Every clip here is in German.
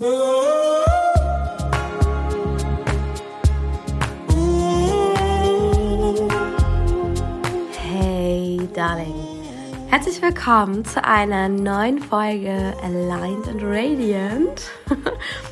Hey, Darling. Herzlich willkommen zu einer neuen Folge Aligned and Radiant.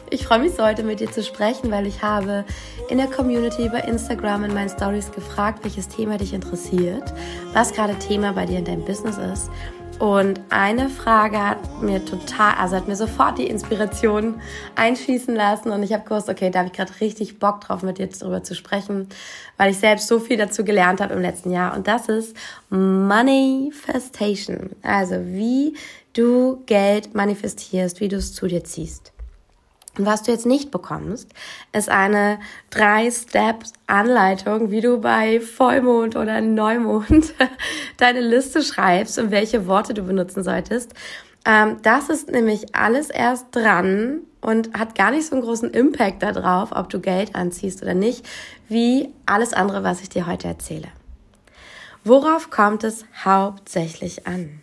Ich freue mich heute mit dir zu sprechen, weil ich habe in der Community bei Instagram in meinen Stories gefragt, welches Thema dich interessiert, was gerade Thema bei dir in deinem Business ist und eine Frage hat mir total, also hat mir sofort die Inspiration einschießen lassen und ich habe gewusst, okay, da habe ich gerade richtig Bock drauf, mit dir darüber zu sprechen, weil ich selbst so viel dazu gelernt habe im letzten Jahr und das ist Manifestation. Also wie du Geld manifestierst, wie du es zu dir ziehst. Was du jetzt nicht bekommst, ist eine Drei-Steps-Anleitung, wie du bei Vollmond oder Neumond deine Liste schreibst und welche Worte du benutzen solltest. Ähm, das ist nämlich alles erst dran und hat gar nicht so einen großen Impact darauf, ob du Geld anziehst oder nicht, wie alles andere, was ich dir heute erzähle. Worauf kommt es hauptsächlich an?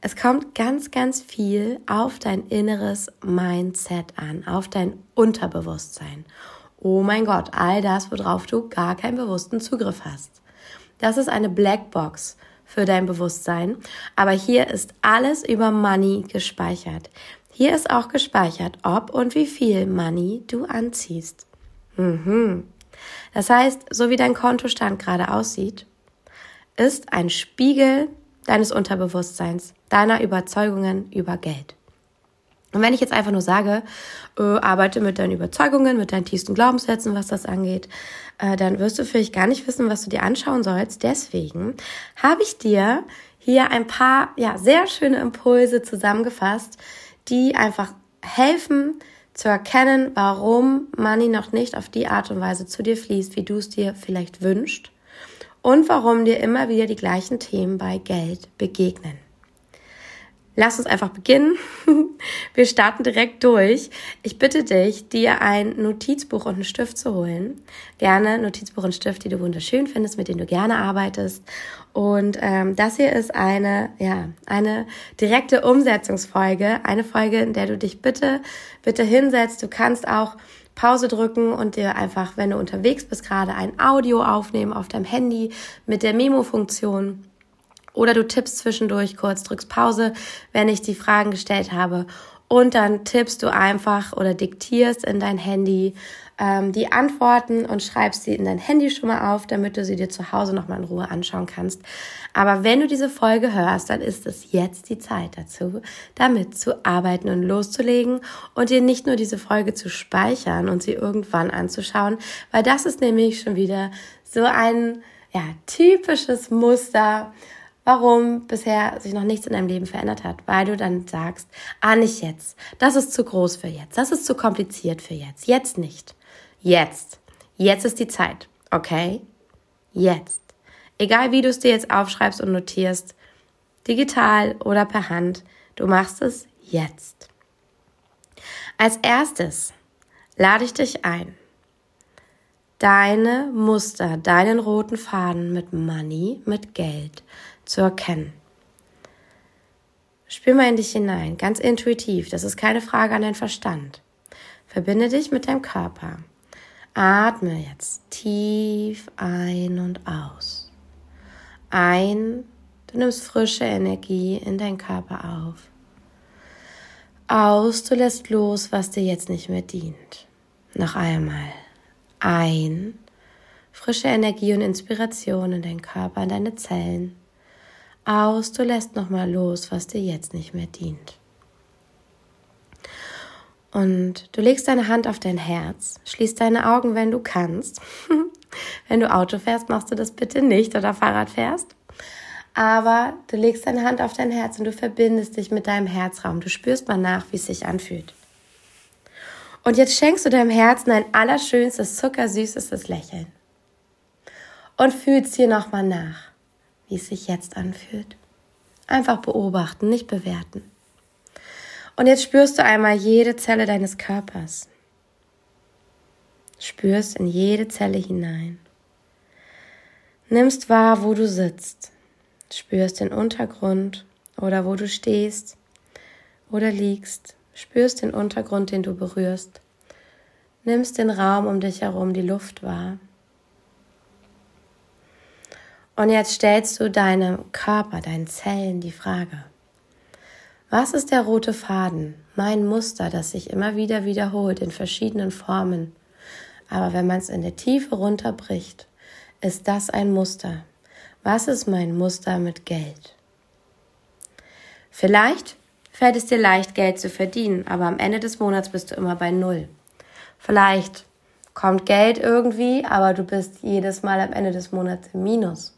Es kommt ganz, ganz viel auf dein inneres Mindset an, auf dein Unterbewusstsein. Oh mein Gott, all das, worauf du gar keinen bewussten Zugriff hast. Das ist eine Blackbox für dein Bewusstsein, aber hier ist alles über Money gespeichert. Hier ist auch gespeichert, ob und wie viel Money du anziehst. Mhm. Das heißt, so wie dein Kontostand gerade aussieht, ist ein Spiegel deines Unterbewusstseins, deiner Überzeugungen über Geld. Und wenn ich jetzt einfach nur sage, äh, arbeite mit deinen Überzeugungen, mit deinen tiefsten Glaubenssätzen, was das angeht, äh, dann wirst du vielleicht gar nicht wissen, was du dir anschauen sollst. Deswegen habe ich dir hier ein paar ja, sehr schöne Impulse zusammengefasst, die einfach helfen zu erkennen, warum Money noch nicht auf die Art und Weise zu dir fließt, wie du es dir vielleicht wünschst und warum dir immer wieder die gleichen Themen bei Geld begegnen. Lass uns einfach beginnen. Wir starten direkt durch. Ich bitte dich, dir ein Notizbuch und einen Stift zu holen. Gerne Notizbuch und Stift, die du wunderschön findest, mit denen du gerne arbeitest. Und ähm, das hier ist eine, ja, eine direkte Umsetzungsfolge, eine Folge, in der du dich bitte, bitte hinsetzt. Du kannst auch Pause drücken und dir einfach, wenn du unterwegs bist, gerade ein Audio aufnehmen auf deinem Handy mit der Memo-Funktion. Oder du tippst zwischendurch kurz, drückst Pause, wenn ich die Fragen gestellt habe. Und dann tippst du einfach oder diktierst in dein Handy ähm, die Antworten und schreibst sie in dein Handy schon mal auf, damit du sie dir zu Hause nochmal in Ruhe anschauen kannst. Aber wenn du diese Folge hörst, dann ist es jetzt die Zeit dazu, damit zu arbeiten und loszulegen und dir nicht nur diese Folge zu speichern und sie irgendwann anzuschauen, weil das ist nämlich schon wieder so ein ja, typisches Muster, warum bisher sich noch nichts in deinem Leben verändert hat, weil du dann sagst, ah, nicht jetzt. Das ist zu groß für jetzt. Das ist zu kompliziert für jetzt. Jetzt nicht. Jetzt. Jetzt ist die Zeit. Okay? Jetzt. Egal wie du es dir jetzt aufschreibst und notierst, digital oder per Hand, du machst es jetzt. Als erstes lade ich dich ein, deine Muster, deinen roten Faden mit Money, mit Geld zu erkennen. Spür mal in dich hinein, ganz intuitiv. Das ist keine Frage an deinen Verstand. Verbinde dich mit deinem Körper. Atme jetzt tief ein und aus. Ein, du nimmst frische Energie in deinen Körper auf. Aus, du lässt los, was dir jetzt nicht mehr dient. Noch einmal. Ein, frische Energie und Inspiration in deinen Körper, in deine Zellen. Aus, du lässt nochmal los, was dir jetzt nicht mehr dient. Und du legst deine Hand auf dein Herz, schließt deine Augen, wenn du kannst. wenn du Auto fährst, machst du das bitte nicht oder Fahrrad fährst. Aber du legst deine Hand auf dein Herz und du verbindest dich mit deinem Herzraum. Du spürst mal nach, wie es sich anfühlt. Und jetzt schenkst du deinem Herzen ein allerschönstes, zuckersüßes Lächeln. Und fühlst hier nochmal nach, wie es sich jetzt anfühlt. Einfach beobachten, nicht bewerten. Und jetzt spürst du einmal jede Zelle deines Körpers. Spürst in jede Zelle hinein. Nimmst wahr, wo du sitzt. Spürst den Untergrund oder wo du stehst oder liegst. spürst den Untergrund, den du berührst, nimmst den Raum um dich herum, die Luft wahr. Und jetzt stellst du deinem Körper, deinen Zellen die Frage, was ist der rote Faden, mein Muster, das sich immer wieder wiederholt in verschiedenen Formen? Aber wenn man es in der Tiefe runterbricht, ist das ein Muster. Was ist mein Muster mit Geld? Vielleicht fällt es dir leicht, Geld zu verdienen, aber am Ende des Monats bist du immer bei Null. Vielleicht kommt Geld irgendwie, aber du bist jedes Mal am Ende des Monats im Minus.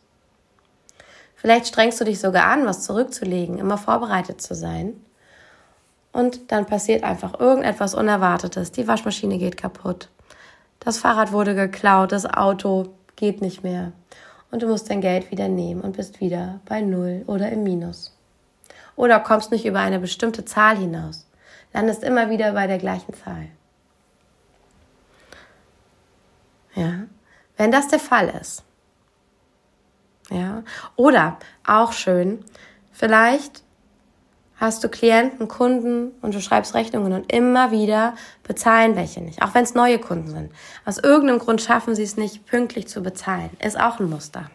Vielleicht strengst du dich sogar an, was zurückzulegen, immer vorbereitet zu sein. Und dann passiert einfach irgendetwas Unerwartetes. Die Waschmaschine geht kaputt. Das Fahrrad wurde geklaut, das Auto geht nicht mehr. Und du musst dein Geld wieder nehmen und bist wieder bei Null oder im Minus. Oder kommst nicht über eine bestimmte Zahl hinaus, landest immer wieder bei der gleichen Zahl. Ja, wenn das der Fall ist, ja. Oder auch schön, vielleicht hast du Klienten, Kunden und du schreibst Rechnungen und immer wieder bezahlen welche nicht, auch wenn es neue Kunden sind. Aus irgendeinem Grund schaffen sie es nicht, pünktlich zu bezahlen. Ist auch ein Muster.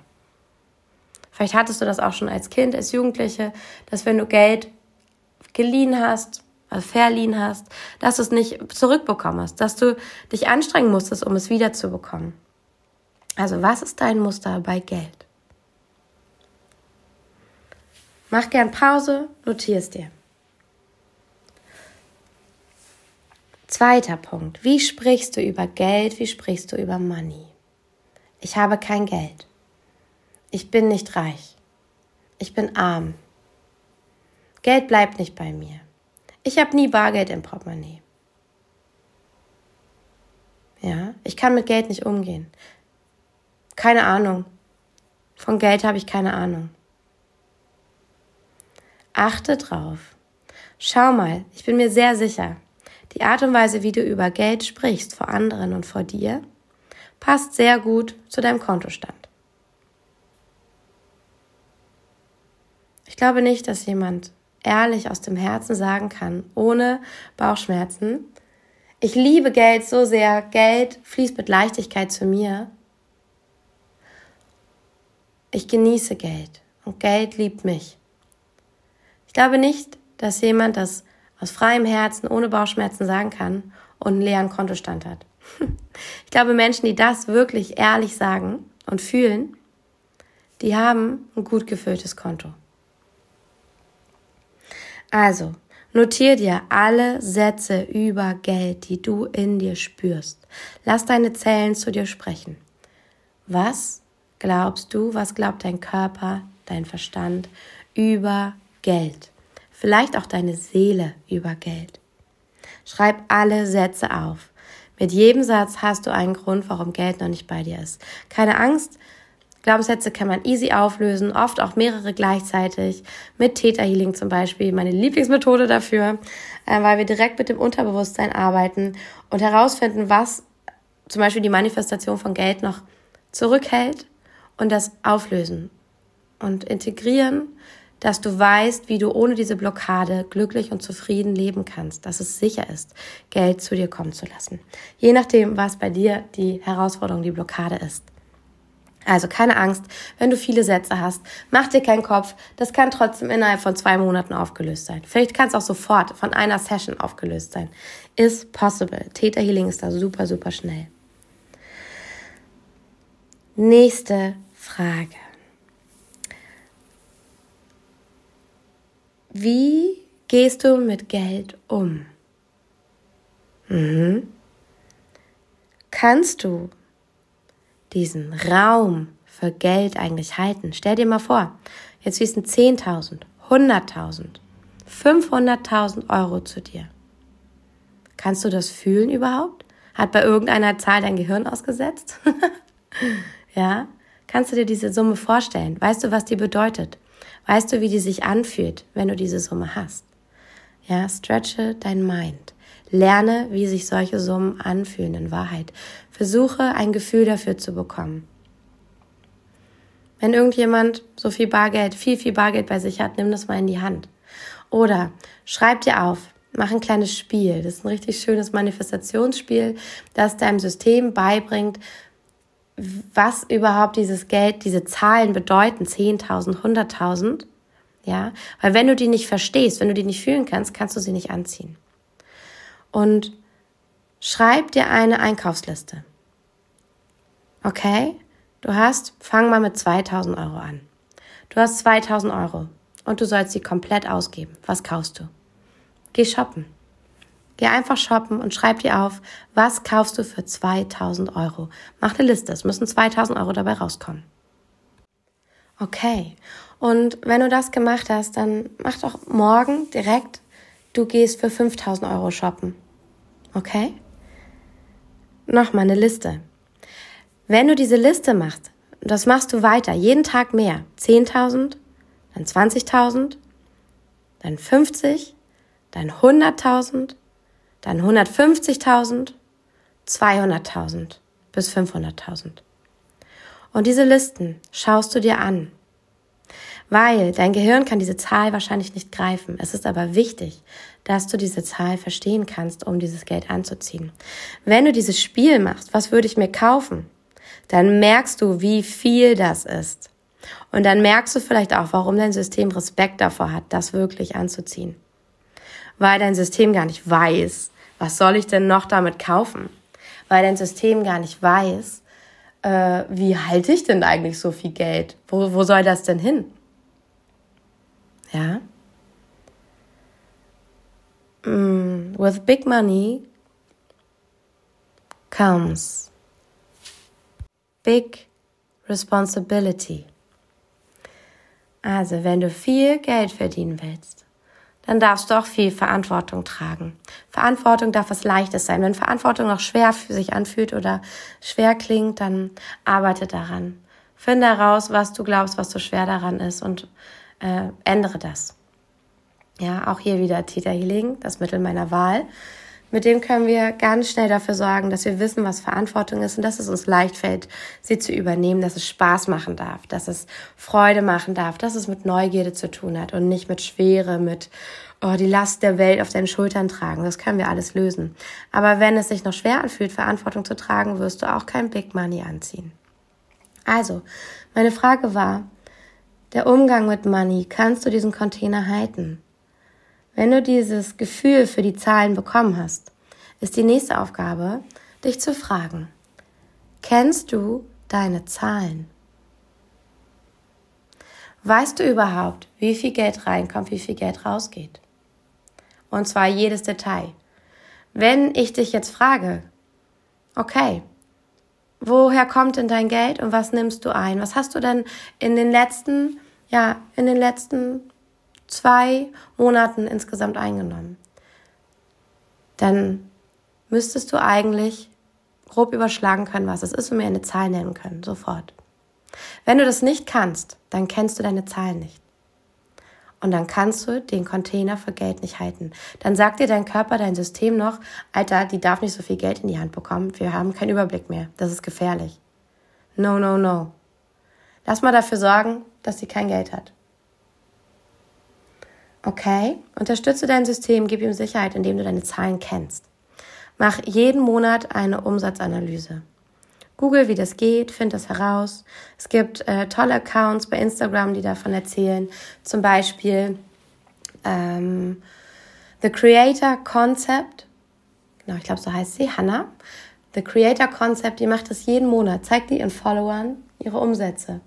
Vielleicht hattest du das auch schon als Kind, als Jugendliche, dass wenn du Geld geliehen hast, also verliehen hast, dass du es nicht zurückbekommen hast, dass du dich anstrengen musstest, um es wiederzubekommen. Also was ist dein Muster bei Geld? Mach gern Pause, notier es dir. Zweiter Punkt. Wie sprichst du über Geld? Wie sprichst du über Money? Ich habe kein Geld. Ich bin nicht reich. Ich bin arm. Geld bleibt nicht bei mir. Ich habe nie Bargeld im Portemonnaie. Ja, ich kann mit Geld nicht umgehen. Keine Ahnung. Von Geld habe ich keine Ahnung. Achte drauf. Schau mal, ich bin mir sehr sicher, die Art und Weise, wie du über Geld sprichst vor anderen und vor dir, passt sehr gut zu deinem Kontostand. Ich glaube nicht, dass jemand ehrlich aus dem Herzen sagen kann, ohne Bauchschmerzen, ich liebe Geld so sehr, Geld fließt mit Leichtigkeit zu mir. Ich genieße Geld und Geld liebt mich glaube nicht, dass jemand das aus freiem Herzen, ohne Bauchschmerzen sagen kann und einen leeren Kontostand hat. Ich glaube, Menschen, die das wirklich ehrlich sagen und fühlen, die haben ein gut gefülltes Konto. Also, notier dir alle Sätze über Geld, die du in dir spürst. Lass deine Zellen zu dir sprechen. Was glaubst du, was glaubt dein Körper, dein Verstand über Geld. Vielleicht auch deine Seele über Geld. Schreib alle Sätze auf. Mit jedem Satz hast du einen Grund, warum Geld noch nicht bei dir ist. Keine Angst. Glaubenssätze kann man easy auflösen, oft auch mehrere gleichzeitig, mit Theta Healing zum Beispiel, meine Lieblingsmethode dafür, äh, weil wir direkt mit dem Unterbewusstsein arbeiten und herausfinden, was zum Beispiel die Manifestation von Geld noch zurückhält und das auflösen und integrieren dass du weißt, wie du ohne diese Blockade glücklich und zufrieden leben kannst, dass es sicher ist, Geld zu dir kommen zu lassen. Je nachdem, was bei dir die Herausforderung, die Blockade ist. Also keine Angst, wenn du viele Sätze hast, mach dir keinen Kopf. Das kann trotzdem innerhalb von zwei Monaten aufgelöst sein. Vielleicht kann es auch sofort von einer Session aufgelöst sein. Is possible. Theta Healing ist da super, super schnell. Nächste Frage. Wie gehst du mit Geld um? Mhm. Kannst du diesen Raum für Geld eigentlich halten? Stell dir mal vor, jetzt fließen 10.000, 100.000, 500.000 Euro zu dir. Kannst du das fühlen überhaupt? Hat bei irgendeiner Zahl dein Gehirn ausgesetzt? ja? Kannst du dir diese Summe vorstellen? Weißt du, was die bedeutet? Weißt du, wie die sich anfühlt, wenn du diese Summe hast? Ja, stretche dein Mind. Lerne, wie sich solche Summen anfühlen in Wahrheit. Versuche ein Gefühl dafür zu bekommen. Wenn irgendjemand so viel Bargeld, viel, viel Bargeld bei sich hat, nimm das mal in die Hand. Oder schreib dir auf, mach ein kleines Spiel. Das ist ein richtig schönes Manifestationsspiel, das deinem System beibringt, was überhaupt dieses Geld, diese Zahlen bedeuten, 10.000, 100.000. Ja, weil wenn du die nicht verstehst, wenn du die nicht fühlen kannst, kannst du sie nicht anziehen. Und schreib dir eine Einkaufsliste. Okay? Du hast, fang mal mit 2000 Euro an. Du hast 2000 Euro und du sollst sie komplett ausgeben. Was kaufst du? Geh shoppen. Geh einfach shoppen und schreib dir auf, was kaufst du für 2000 Euro. Mach eine Liste, es müssen 2000 Euro dabei rauskommen. Okay. Und wenn du das gemacht hast, dann mach doch morgen direkt, du gehst für 5000 Euro shoppen. Okay? Nochmal eine Liste. Wenn du diese Liste machst, das machst du weiter, jeden Tag mehr, 10.000, dann 20.000, dann 50, dann 100.000, dann 150.000, 200.000 bis 500.000. Und diese Listen schaust du dir an, weil dein Gehirn kann diese Zahl wahrscheinlich nicht greifen. Es ist aber wichtig, dass du diese Zahl verstehen kannst, um dieses Geld anzuziehen. Wenn du dieses Spiel machst, was würde ich mir kaufen? dann merkst du, wie viel das ist. Und dann merkst du vielleicht auch, warum dein System Respekt davor hat, das wirklich anzuziehen. Weil dein System gar nicht weiß, was soll ich denn noch damit kaufen? Weil dein System gar nicht weiß, äh, wie halte ich denn eigentlich so viel Geld? Wo, wo soll das denn hin? Ja? Mm, with big money comes Big Responsibility. Also, wenn du viel Geld verdienen willst, dann darfst du auch viel Verantwortung tragen. Verantwortung darf was Leichtes sein. Wenn Verantwortung noch schwer für sich anfühlt oder schwer klingt, dann arbeite daran. Finde heraus, was du glaubst, was so schwer daran ist und äh, ändere das. Ja, auch hier wieder Theta Healing, das Mittel meiner Wahl. Mit dem können wir ganz schnell dafür sorgen, dass wir wissen, was Verantwortung ist und dass es uns leicht fällt, sie zu übernehmen, dass es Spaß machen darf, dass es Freude machen darf, dass es mit Neugierde zu tun hat und nicht mit Schwere, mit oh, die Last der Welt auf deinen Schultern tragen. Das können wir alles lösen. Aber wenn es sich noch schwer anfühlt, Verantwortung zu tragen, wirst du auch kein Big Money anziehen. Also, meine Frage war, der Umgang mit Money, kannst du diesen Container halten? Wenn du dieses Gefühl für die Zahlen bekommen hast, ist die nächste Aufgabe, dich zu fragen, kennst du deine Zahlen? Weißt du überhaupt, wie viel Geld reinkommt, wie viel Geld rausgeht? Und zwar jedes Detail. Wenn ich dich jetzt frage, okay, woher kommt denn dein Geld und was nimmst du ein? Was hast du denn in den letzten, ja, in den letzten zwei Monaten insgesamt eingenommen, dann müsstest du eigentlich grob überschlagen können, was es ist und mir eine Zahl nennen können, sofort. Wenn du das nicht kannst, dann kennst du deine Zahlen nicht. Und dann kannst du den Container für Geld nicht halten. Dann sagt dir dein Körper, dein System noch, Alter, die darf nicht so viel Geld in die Hand bekommen. Wir haben keinen Überblick mehr. Das ist gefährlich. No, no, no. Lass mal dafür sorgen, dass sie kein Geld hat. Okay, unterstütze dein System, gib ihm Sicherheit, indem du deine Zahlen kennst. Mach jeden Monat eine Umsatzanalyse. Google, wie das geht, find das heraus. Es gibt äh, tolle Accounts bei Instagram, die davon erzählen. Zum Beispiel ähm, The Creator Concept. Genau, ich glaube, so heißt sie, Hannah. The Creator Concept, die macht das jeden Monat, zeigt die ihren Followern ihre Umsätze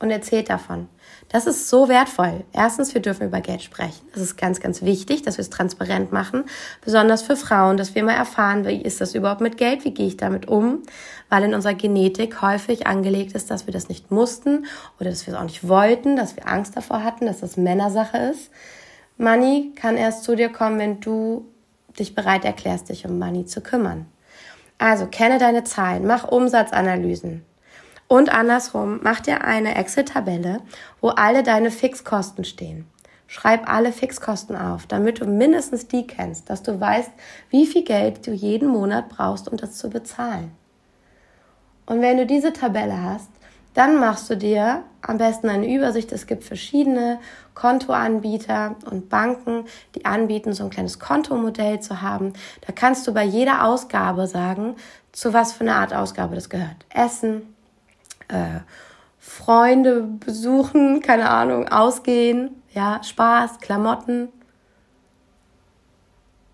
und erzählt davon. Das ist so wertvoll. Erstens, wir dürfen über Geld sprechen. Das ist ganz, ganz wichtig, dass wir es transparent machen. Besonders für Frauen, dass wir mal erfahren, wie ist das überhaupt mit Geld? Wie gehe ich damit um? Weil in unserer Genetik häufig angelegt ist, dass wir das nicht mussten oder dass wir es auch nicht wollten, dass wir Angst davor hatten, dass das Männersache ist. Money kann erst zu dir kommen, wenn du dich bereit erklärst, dich um Money zu kümmern. Also kenne deine Zahlen, mach Umsatzanalysen. Und andersrum, mach dir eine Excel-Tabelle, wo alle deine Fixkosten stehen. Schreib alle Fixkosten auf, damit du mindestens die kennst, dass du weißt, wie viel Geld du jeden Monat brauchst, um das zu bezahlen. Und wenn du diese Tabelle hast, Dann machst du dir am besten eine Übersicht. Es gibt verschiedene Kontoanbieter und Banken, die anbieten, so ein kleines Kontomodell zu haben. Da kannst du bei jeder Ausgabe sagen, zu was für eine Art Ausgabe das gehört. Essen, äh, Freunde besuchen, keine Ahnung, ausgehen, ja, Spaß, Klamotten,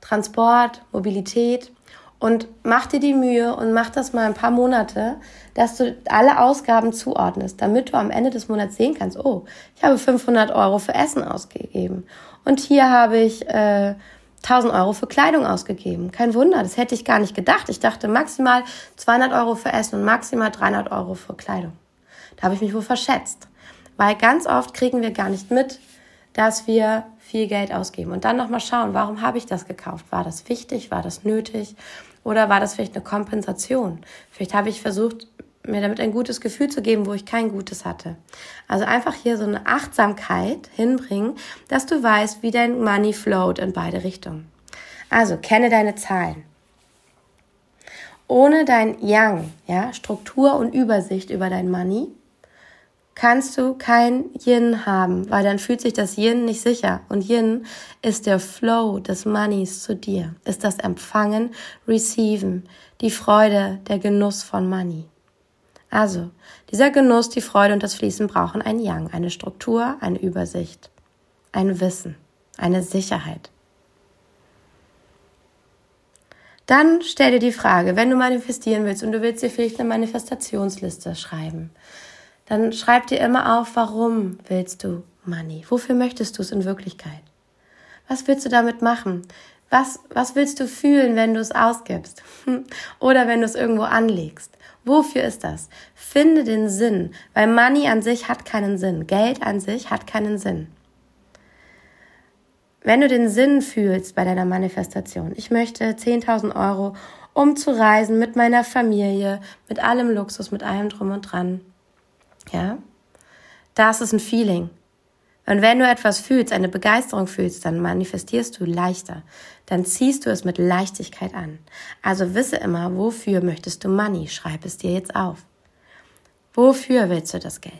Transport, Mobilität. Und mach dir die Mühe und mach das mal ein paar Monate, dass du alle Ausgaben zuordnest, damit du am Ende des Monats sehen kannst, oh, ich habe 500 Euro für Essen ausgegeben. Und hier habe ich äh, 1000 Euro für Kleidung ausgegeben. Kein Wunder, das hätte ich gar nicht gedacht. Ich dachte maximal 200 Euro für Essen und maximal 300 Euro für Kleidung. Da habe ich mich wohl verschätzt, weil ganz oft kriegen wir gar nicht mit, dass wir viel Geld ausgeben. Und dann nochmal schauen, warum habe ich das gekauft? War das wichtig? War das nötig? Oder war das vielleicht eine Kompensation? Vielleicht habe ich versucht, mir damit ein gutes Gefühl zu geben, wo ich kein gutes hatte. Also einfach hier so eine Achtsamkeit hinbringen, dass du weißt, wie dein Money float in beide Richtungen. Also kenne deine Zahlen. Ohne dein Yang, ja, Struktur und Übersicht über dein Money, kannst du kein Yin haben, weil dann fühlt sich das Yin nicht sicher. Und Yin ist der Flow des Moneys zu dir, ist das Empfangen, Receiven, die Freude, der Genuss von Money. Also, dieser Genuss, die Freude und das Fließen brauchen ein Yang, eine Struktur, eine Übersicht, ein Wissen, eine Sicherheit. Dann stell dir die Frage, wenn du manifestieren willst und du willst dir vielleicht eine Manifestationsliste schreiben, dann schreib dir immer auf, warum willst du Money? Wofür möchtest du es in Wirklichkeit? Was willst du damit machen? Was, was willst du fühlen, wenn du es ausgibst? Oder wenn du es irgendwo anlegst? Wofür ist das? Finde den Sinn, weil Money an sich hat keinen Sinn. Geld an sich hat keinen Sinn. Wenn du den Sinn fühlst bei deiner Manifestation, ich möchte 10.000 Euro, um zu reisen mit meiner Familie, mit allem Luxus, mit allem drum und dran, ja, das ist ein Feeling. Und wenn du etwas fühlst, eine Begeisterung fühlst, dann manifestierst du leichter. Dann ziehst du es mit Leichtigkeit an. Also wisse immer, wofür möchtest du Money? Schreib es dir jetzt auf. Wofür willst du das Geld?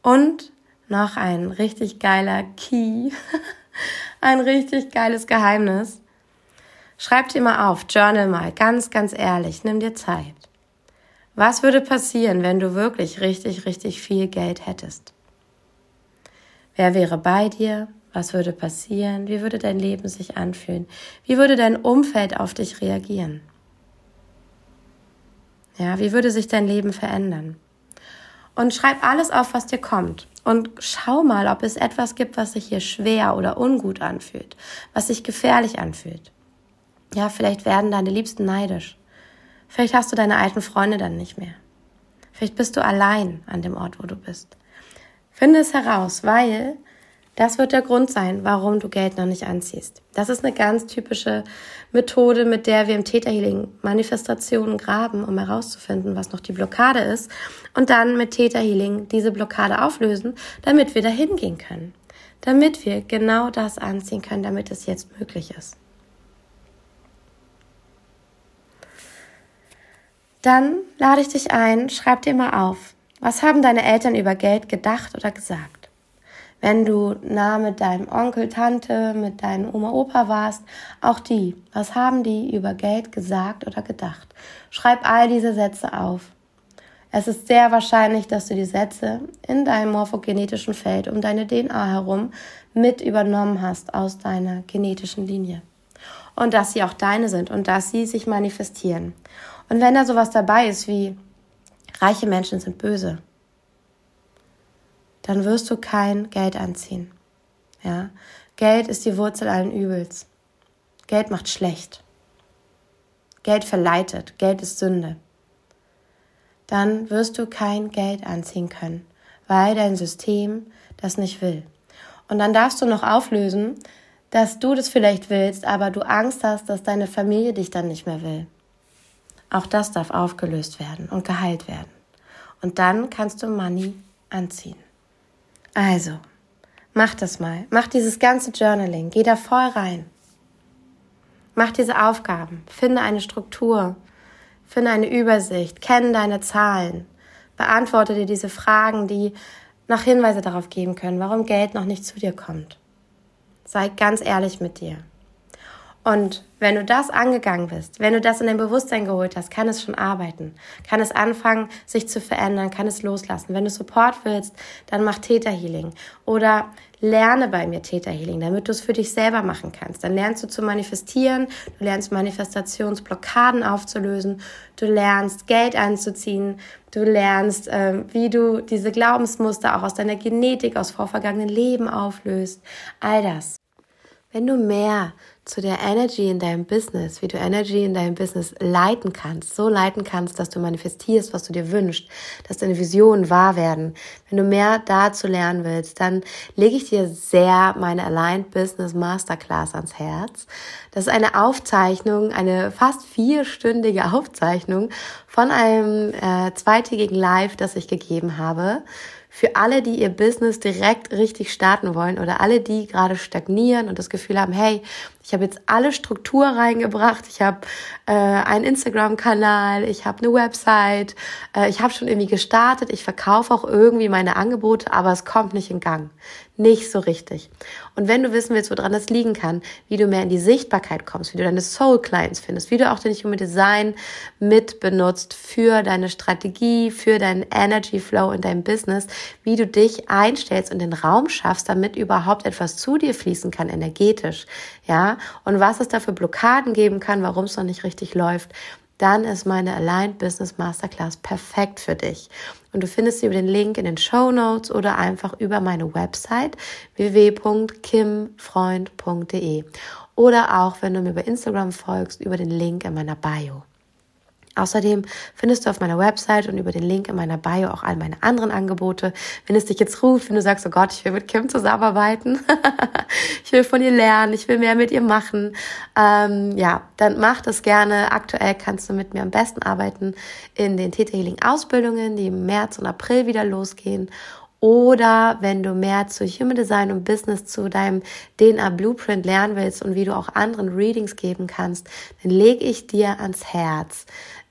Und noch ein richtig geiler Key, ein richtig geiles Geheimnis. Schreib dir mal auf, journal mal, ganz, ganz ehrlich, nimm dir Zeit. Was würde passieren, wenn du wirklich richtig, richtig viel Geld hättest? Wer wäre bei dir? Was würde passieren? Wie würde dein Leben sich anfühlen? Wie würde dein Umfeld auf dich reagieren? Ja, wie würde sich dein Leben verändern? Und schreib alles auf, was dir kommt. Und schau mal, ob es etwas gibt, was sich hier schwer oder ungut anfühlt, was sich gefährlich anfühlt. Ja, vielleicht werden deine Liebsten neidisch. Vielleicht hast du deine alten Freunde dann nicht mehr. Vielleicht bist du allein an dem Ort, wo du bist. Finde es heraus, weil das wird der Grund sein, warum du Geld noch nicht anziehst. Das ist eine ganz typische Methode, mit der wir im Täterhealing Manifestationen graben, um herauszufinden, was noch die Blockade ist. Und dann mit Täterhealing diese Blockade auflösen, damit wir dahin gehen können. Damit wir genau das anziehen können, damit es jetzt möglich ist. Dann lade ich dich ein, schreib dir mal auf, was haben deine Eltern über Geld gedacht oder gesagt? Wenn du nah mit deinem Onkel, Tante, mit deinem Oma, Opa warst, auch die, was haben die über Geld gesagt oder gedacht? Schreib all diese Sätze auf. Es ist sehr wahrscheinlich, dass du die Sätze in deinem morphogenetischen Feld um deine DNA herum mit übernommen hast aus deiner genetischen Linie. Und dass sie auch deine sind und dass sie sich manifestieren. Und wenn da sowas dabei ist wie reiche Menschen sind böse, dann wirst du kein Geld anziehen. Ja? Geld ist die Wurzel allen Übels. Geld macht schlecht. Geld verleitet. Geld ist Sünde. Dann wirst du kein Geld anziehen können, weil dein System das nicht will. Und dann darfst du noch auflösen, dass du das vielleicht willst, aber du Angst hast, dass deine Familie dich dann nicht mehr will. Auch das darf aufgelöst werden und geheilt werden. Und dann kannst du Money anziehen. Also, mach das mal. Mach dieses ganze Journaling. Geh da voll rein. Mach diese Aufgaben. Finde eine Struktur. finde eine Übersicht, kenne deine Zahlen, beantworte dir diese Fragen, die noch Hinweise darauf geben können, warum Geld noch nicht zu dir kommt. Sei ganz ehrlich mit dir. Und wenn du das angegangen bist, wenn du das in dein Bewusstsein geholt hast, kann es schon arbeiten, kann es anfangen, sich zu verändern, kann es loslassen. Wenn du Support willst, dann mach Täterhealing oder lerne bei mir Täterhealing, damit du es für dich selber machen kannst. Dann lernst du zu manifestieren, du lernst Manifestationsblockaden aufzulösen, du lernst Geld anzuziehen, du lernst, äh, wie du diese Glaubensmuster auch aus deiner Genetik, aus vorvergangenen Leben auflöst. All das. Wenn du mehr zu der Energy in deinem Business, wie du Energy in deinem Business leiten kannst, so leiten kannst, dass du manifestierst, was du dir wünschst, dass deine Visionen wahr werden. Wenn du mehr dazu lernen willst, dann lege ich dir sehr meine Aligned Business Masterclass ans Herz. Das ist eine Aufzeichnung, eine fast vierstündige Aufzeichnung von einem äh, zweitägigen Live, das ich gegeben habe für alle, die ihr Business direkt richtig starten wollen oder alle, die gerade stagnieren und das Gefühl haben, hey, ich habe jetzt alle Struktur reingebracht. Ich habe äh, einen Instagram-Kanal, ich habe eine Website, äh, ich habe schon irgendwie gestartet, ich verkaufe auch irgendwie meine Angebote, aber es kommt nicht in Gang. Nicht so richtig. Und wenn du wissen willst, woran das liegen kann, wie du mehr in die Sichtbarkeit kommst, wie du deine Soul-Clients findest, wie du auch den Human Design mit benutzt für deine Strategie, für deinen Energy Flow in deinem Business, wie du dich einstellst und den Raum schaffst, damit überhaupt etwas zu dir fließen kann, energetisch, ja, und was es da für Blockaden geben kann, warum es noch nicht richtig läuft, dann ist meine Aligned Business Masterclass perfekt für dich. Und du findest sie über den Link in den Show Notes oder einfach über meine Website www.kimfreund.de oder auch, wenn du mir bei Instagram folgst, über den Link in meiner Bio. Außerdem findest du auf meiner Website und über den Link in meiner Bio auch all meine anderen Angebote. Wenn es dich jetzt ruft, wenn du sagst, oh Gott, ich will mit Kim zusammenarbeiten, ich will von ihr lernen, ich will mehr mit ihr machen, ähm, ja, dann mach das gerne. Aktuell kannst du mit mir am besten arbeiten in den Theta Healing Ausbildungen, die im März und April wieder losgehen. Oder wenn du mehr zu Human Design und Business, zu deinem DNA Blueprint lernen willst und wie du auch anderen Readings geben kannst, dann lege ich dir ans Herz,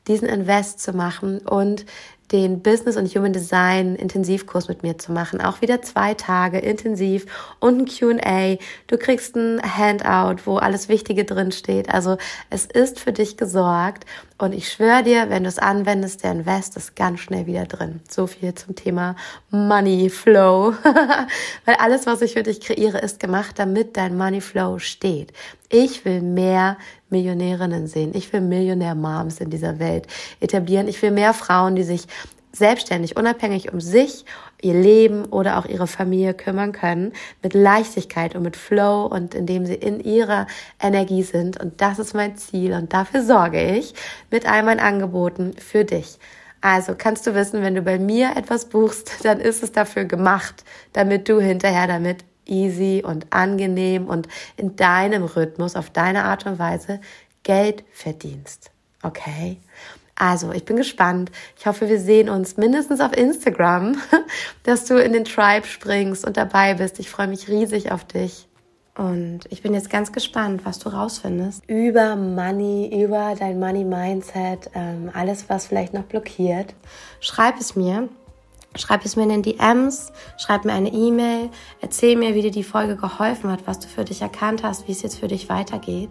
diesen Invest zu machen und den Business und Human Design Intensivkurs mit mir zu machen. Auch wieder zwei Tage intensiv und ein Q&A. Du kriegst ein Handout, wo alles Wichtige drin steht. Also es ist für dich gesorgt und ich schwöre dir, wenn du es anwendest, der Invest ist ganz schnell wieder drin. So viel zum Thema Money Flow. Weil alles, was ich für dich kreiere, ist gemacht, damit dein Money Flow steht. Ich will mehr Millionärinnen sehen. Ich will Millionär-Moms in dieser Welt etablieren. Ich will mehr Frauen, die sich selbstständig, unabhängig um sich, ihr Leben oder auch ihre Familie kümmern können, mit Leichtigkeit und mit Flow und indem sie in ihrer Energie sind. Und das ist mein Ziel und dafür sorge ich mit all meinen Angeboten für dich. Also kannst du wissen, wenn du bei mir etwas buchst, dann ist es dafür gemacht, damit du hinterher damit easy und angenehm und in deinem Rhythmus, auf deine Art und Weise Geld verdienst. Okay? Also, ich bin gespannt. Ich hoffe, wir sehen uns mindestens auf Instagram, dass du in den Tribe springst und dabei bist. Ich freue mich riesig auf dich. Und ich bin jetzt ganz gespannt, was du rausfindest über Money, über dein Money Mindset, ähm, alles, was vielleicht noch blockiert. Schreib es mir. Schreib es mir in den DMs, schreib mir eine E-Mail, erzähl mir, wie dir die Folge geholfen hat, was du für dich erkannt hast, wie es jetzt für dich weitergeht.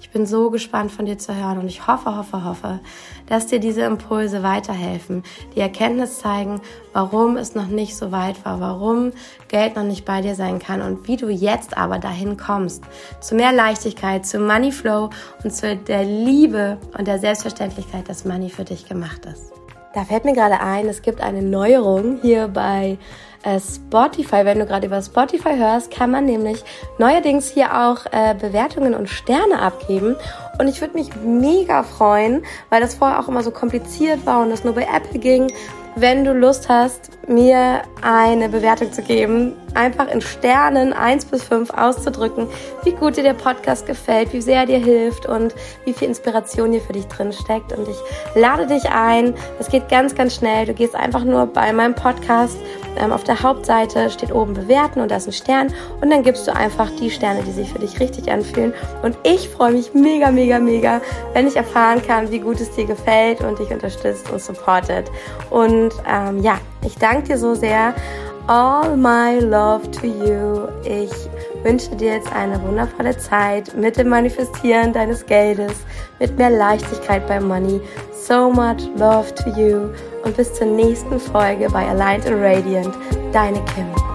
Ich bin so gespannt von dir zu hören und ich hoffe, hoffe, hoffe, dass dir diese Impulse weiterhelfen, die Erkenntnis zeigen, warum es noch nicht so weit war, warum Geld noch nicht bei dir sein kann und wie du jetzt aber dahin kommst. Zu mehr Leichtigkeit, zu Money Flow und zu der Liebe und der Selbstverständlichkeit, dass Money für dich gemacht ist. Da fällt mir gerade ein, es gibt eine Neuerung hier bei äh, Spotify. Wenn du gerade über Spotify hörst, kann man nämlich neuerdings hier auch äh, Bewertungen und Sterne abgeben. Und ich würde mich mega freuen, weil das vorher auch immer so kompliziert war und das nur bei Apple ging wenn du Lust hast, mir eine Bewertung zu geben, einfach in Sternen 1 bis 5 auszudrücken, wie gut dir der Podcast gefällt, wie sehr er dir hilft und wie viel Inspiration hier für dich drin steckt. Und ich lade dich ein. Es geht ganz, ganz schnell. Du gehst einfach nur bei meinem Podcast ähm, auf der Hauptseite steht oben bewerten und da ist ein Stern und dann gibst du einfach die Sterne, die sich für dich richtig anfühlen. Und ich freue mich mega, mega, mega, wenn ich erfahren kann, wie gut es dir gefällt und dich unterstützt und supportet. Und ähm, ja, ich danke dir so sehr. All my love to you. Ich wünsche dir jetzt eine wundervolle Zeit mit dem Manifestieren deines Geldes, mit mehr Leichtigkeit beim Money. So much love to you und bis zur nächsten Folge bei Aligned and Radiant. Deine Kim.